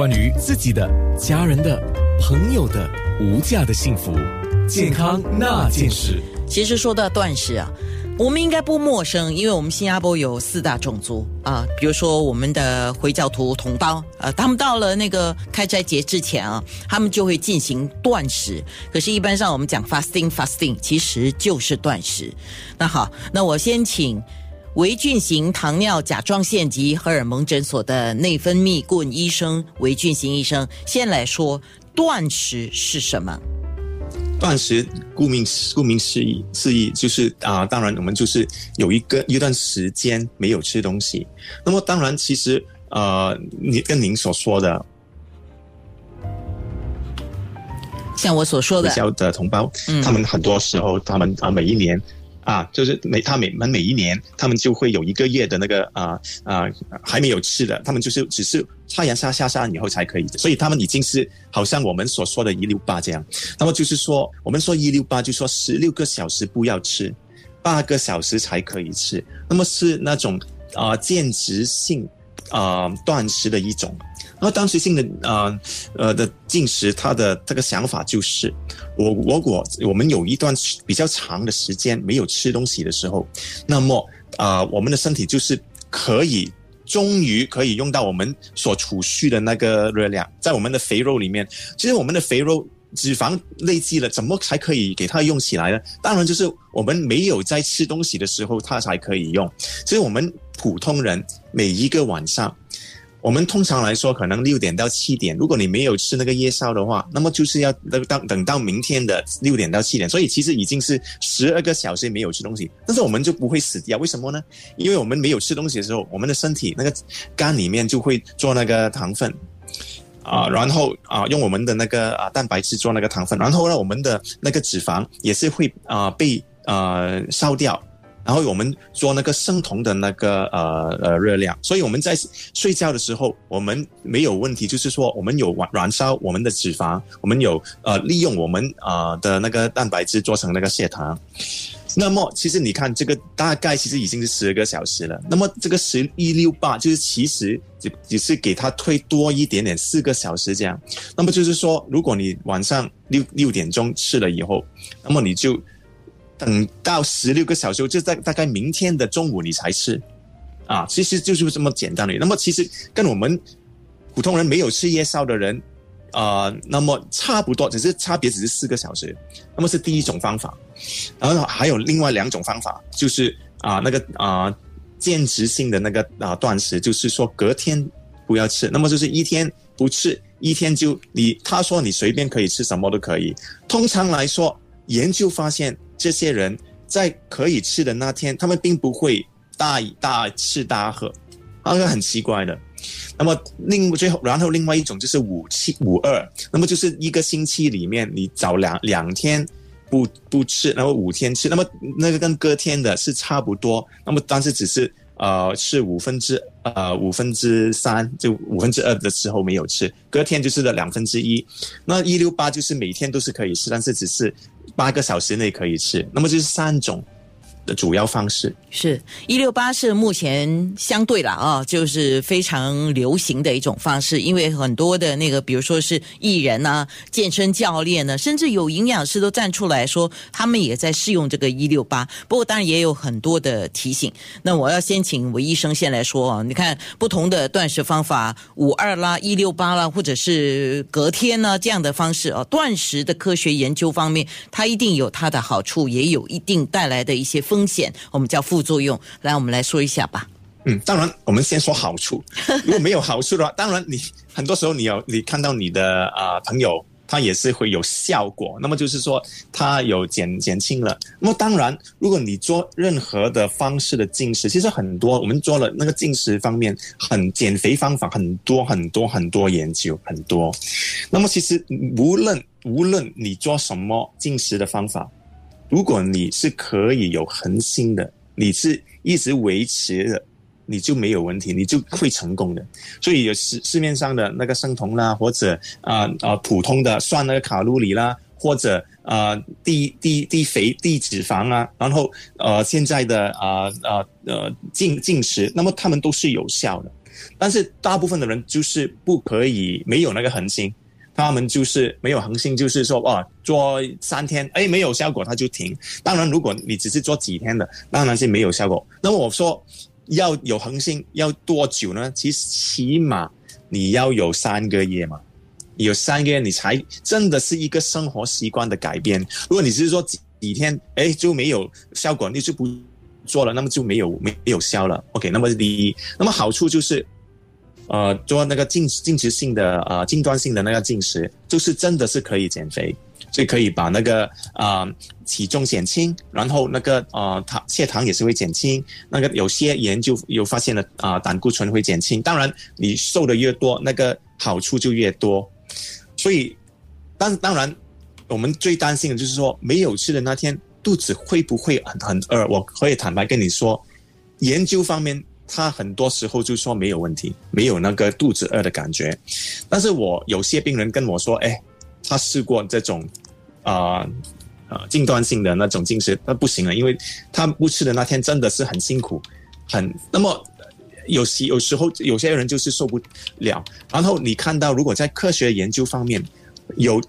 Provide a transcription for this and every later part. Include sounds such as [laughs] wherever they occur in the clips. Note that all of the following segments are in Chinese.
关于自己的、家人的、朋友的无价的幸福，健康那件事。其实说到断食啊，我们应该不陌生，因为我们新加坡有四大种族啊，比如说我们的回教徒同胞，呃，他们到了那个开斋节之前啊，他们就会进行断食。可是，一般上我们讲 fasting fasting，其实就是断食。那好，那我先请。维俊型糖尿甲状腺及荷尔蒙诊所的内分泌顾问医生维俊型医生，先来说断食是什么？断食顾名顾名思义，思义就是啊，当然我们就是有一个一段时间没有吃东西。那么当然，其实呃，你跟您所说的，像我所说的，小的同胞，他们很多时候，他们啊，每一年。啊，就是每他每每每一年，他们就会有一个月的那个啊啊还没有吃的，他们就是只是太阳下下山以后才可以，所以他们已经是好像我们所说的“一六八”这样。那么就是说，我们说“一六八”就说十六个小时不要吃，八个小时才可以吃。那么是那种啊间质性啊断食的一种。然后当时性的呃呃的进食，他的这个想法就是，我如果我们有一段比较长的时间没有吃东西的时候，那么啊我们的身体就是可以终于可以用到我们所储蓄的那个热量，在我们的肥肉里面。其实我们的肥肉脂肪累积了，怎么才可以给它用起来呢？当然就是我们没有在吃东西的时候，它才可以用。所以我们普通人每一个晚上。我们通常来说，可能六点到七点，如果你没有吃那个夜宵的话，那么就是要等到等到明天的六点到七点，所以其实已经是十二个小时没有吃东西，但是我们就不会死掉，为什么呢？因为我们没有吃东西的时候，我们的身体那个肝里面就会做那个糖分，啊，然后啊用我们的那个啊蛋白质做那个糖分，然后呢我们的那个脂肪也是会啊被啊烧掉。然后我们做那个生酮的那个呃呃热量，所以我们在睡觉的时候我们没有问题，就是说我们有燃燃烧我们的脂肪，我们有呃利用我们啊的那个蛋白质做成那个血糖。那么其实你看这个大概其实已经是十二个小时了。那么这个十一六八就是其实只只是给它推多一点点四个小时这样。那么就是说，如果你晚上六六点钟吃了以后，那么你就。等到十六个小时，就在大概明天的中午你才吃，啊，其实就是这么简单的。那么其实跟我们普通人没有吃夜宵的人，啊，那么差不多，只是差别只是四个小时。那么是第一种方法，然后还有另外两种方法，就是啊那个啊间质性的那个啊断食，就是说隔天不要吃，那么就是一天不吃，一天就你他说你随便可以吃什么都可以。通常来说，研究发现。这些人在可以吃的那天，他们并不会大大吃大喝，那个很奇怪的。那么另最后，然后另外一种就是五七五二，那么就是一个星期里面，你早两两天不不吃，然后五天吃，那么那个跟隔天的是差不多，那么但是只是呃是五分之呃五分之三，就五分之二的时候没有吃，隔天就是的两分之一。那一六八就是每天都是可以吃，但是只是。八个小时内可以吃，那么就是三种。的主要方式是一六八是目前相对了啊，就是非常流行的一种方式，因为很多的那个，比如说是艺人啊、健身教练呢，甚至有营养师都站出来说，他们也在试用这个一六八。不过当然也有很多的提醒。那我要先请韦医生先来说啊，你看不同的断食方法，五二啦、一六八啦，或者是隔天呢这样的方式啊，断食的科学研究方面，它一定有它的好处，也有一定带来的一些。风险，我们叫副作用。来，我们来说一下吧。嗯，当然，我们先说好处。如果没有好处的话，当然你很多时候你有你看到你的啊朋友，他也是会有效果。那么就是说，他有减减轻了。那么当然，如果你做任何的方式的进食，其实很多我们做了那个进食方面很减肥方法很多很多很多研究很多。那么其实无论无论你做什么进食的方法。如果你是可以有恒心的，你是一直维持的，你就没有问题，你就会成功的。所以有市市面上的那个生酮啦，或者啊啊普通的算那个卡路里啦，或者啊低低低肥低脂肪啊，然后呃现在的啊啊呃进进食，那么他们都是有效的。但是大部分的人就是不可以没有那个恒心，他们就是没有恒心，就是说哇，做三天哎没有效果他就停。当然，如果你只是做几天的，当然是没有效果。那么我说要有恒心要多久呢？其实起码你要有三个月嘛，有三个月你才真的是一个生活习惯的改变。如果你只是说几几天哎就没有效果，你就不。做了，那么就没有没有效了。OK，那么第一，那么好处就是，呃，做那个进进食性的呃近端性的那个进食，就是真的是可以减肥，所以可以把那个啊体重减轻，然后那个呃糖血糖也是会减轻。那个有些研究有发现了啊胆固醇会减轻。当然，你瘦的越多，那个好处就越多。所以，但当然，我们最担心的就是说没有吃的那天。肚子会不会很很饿？我可以坦白跟你说，研究方面，他很多时候就说没有问题，没有那个肚子饿的感觉。但是我有些病人跟我说，哎，他试过这种啊啊近端性的那种进食，那不行了，因为他不吃的那天真的是很辛苦，很那么有时有时候有些人就是受不了。然后你看到，如果在科学研究方面有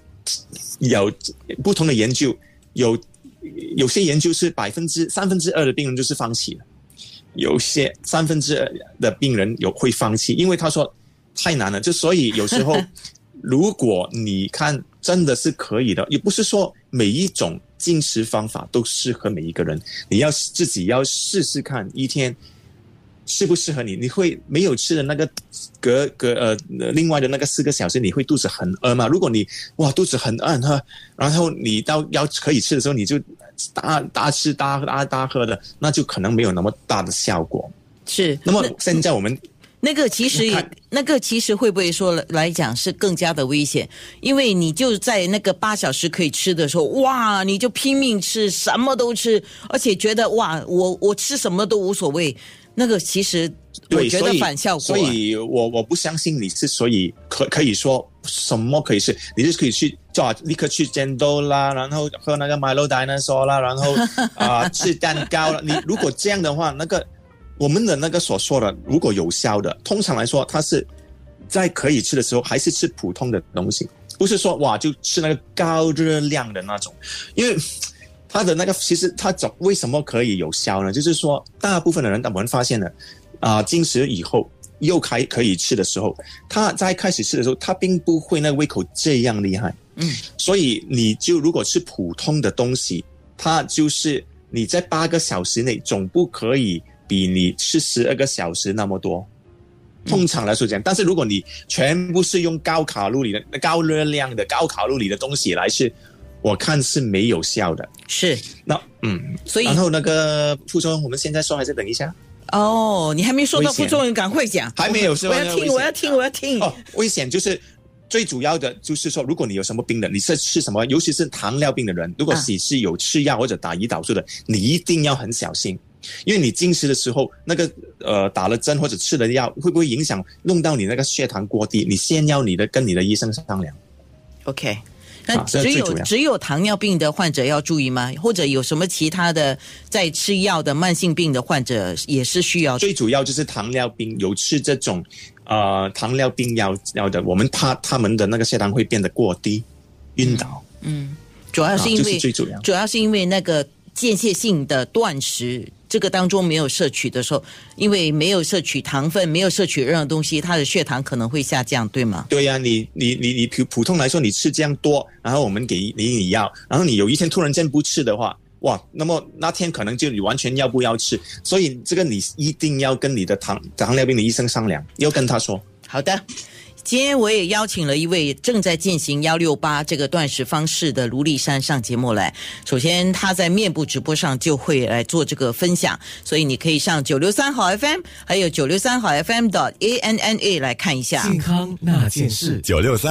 有不同的研究有。有些研究是百分之三分之二的病人就是放弃了，有些三分之二的病人有会放弃，因为他说太难了。就所以有时候，[laughs] 如果你看真的是可以的，也不是说每一种进食方法都适合每一个人，你要自己要试试看一天。适不适合你？你会没有吃的那个隔隔呃另外的那个四个小时，你会肚子很饿吗？如果你哇肚子很饿哈，然后你到要可以吃的时候，你就大大吃大大大喝的，那就可能没有那么大的效果。是。那么现在我们那个其实也那个其实会不会说来讲是更加的危险？因为你就在那个八小时可以吃的时候，哇，你就拼命吃，什么都吃，而且觉得哇，我我吃什么都无所谓。那个其实我觉得反效果，所以我我不相信你是，所以可可以说什么可以吃，你就可以去做，立刻去煎豆啦，然后喝那个 Milo Dinosaur 啦，然后 [laughs] 啊吃蛋糕了。你如果这样的话，那个我们的那个所说的如果有效的，通常来说，它是在可以吃的时候，还是吃普通的东西，不是说哇就吃那个高热量的那种，因为。它的那个其实它怎为什么可以有效呢？就是说，大部分的人，我们发现了，啊，进食以后又开可以吃的时候，他在开始吃的时候，他并不会那胃口这样厉害。嗯，所以你就如果是普通的东西，它就是你在八个小时内总不可以比你吃十二个小时那么多。通常来说这样，但是如果你全部是用高卡路里的、高热量的、高卡路里的东西来吃。我看是没有效的，是那嗯，所以然后那个副作用，我们现在说还是等一下？哦，你还没说到副作用，赶快讲，还没有说。我要听，我要听，我要听。哦，危险就是最主要的，就是说，如果你有什么病的，你是吃什么，尤其是糖尿病的人，如果你是有吃药或者打胰岛素的，你一定要很小心，因为你进食的时候，那个呃打了针或者吃了药，会不会影响弄到你那个血糖过低？你先要你的跟你的医生商量。OK。那只有只有糖尿病的患者要注意吗？或者有什么其他的在吃药的慢性病的患者也是需要？最主要就是糖尿病有吃这种呃糖尿病药药的，我们怕他们的那个血糖会变得过低，晕倒。嗯，主要是因为最主要主要是因为那个间歇性的断食。这个当中没有摄取的时候，因为没有摄取糖分，没有摄取任何东西，他的血糖可能会下降，对吗？对呀，你你你你普普通来说，你吃这样多，然后我们给你你药，然后你有一天突然间不吃的话，哇，那么那天可能就你完全要不要吃，所以这个你一定要跟你的糖糖尿病的医生商量，要跟他说。好的。今天我也邀请了一位正在进行幺六八这个断食方式的卢丽珊上节目来。首先，她在面部直播上就会来做这个分享，所以你可以上九六三好 FM，还有九六三好 FM 的 A N N A 来看一下健康那件事九六三。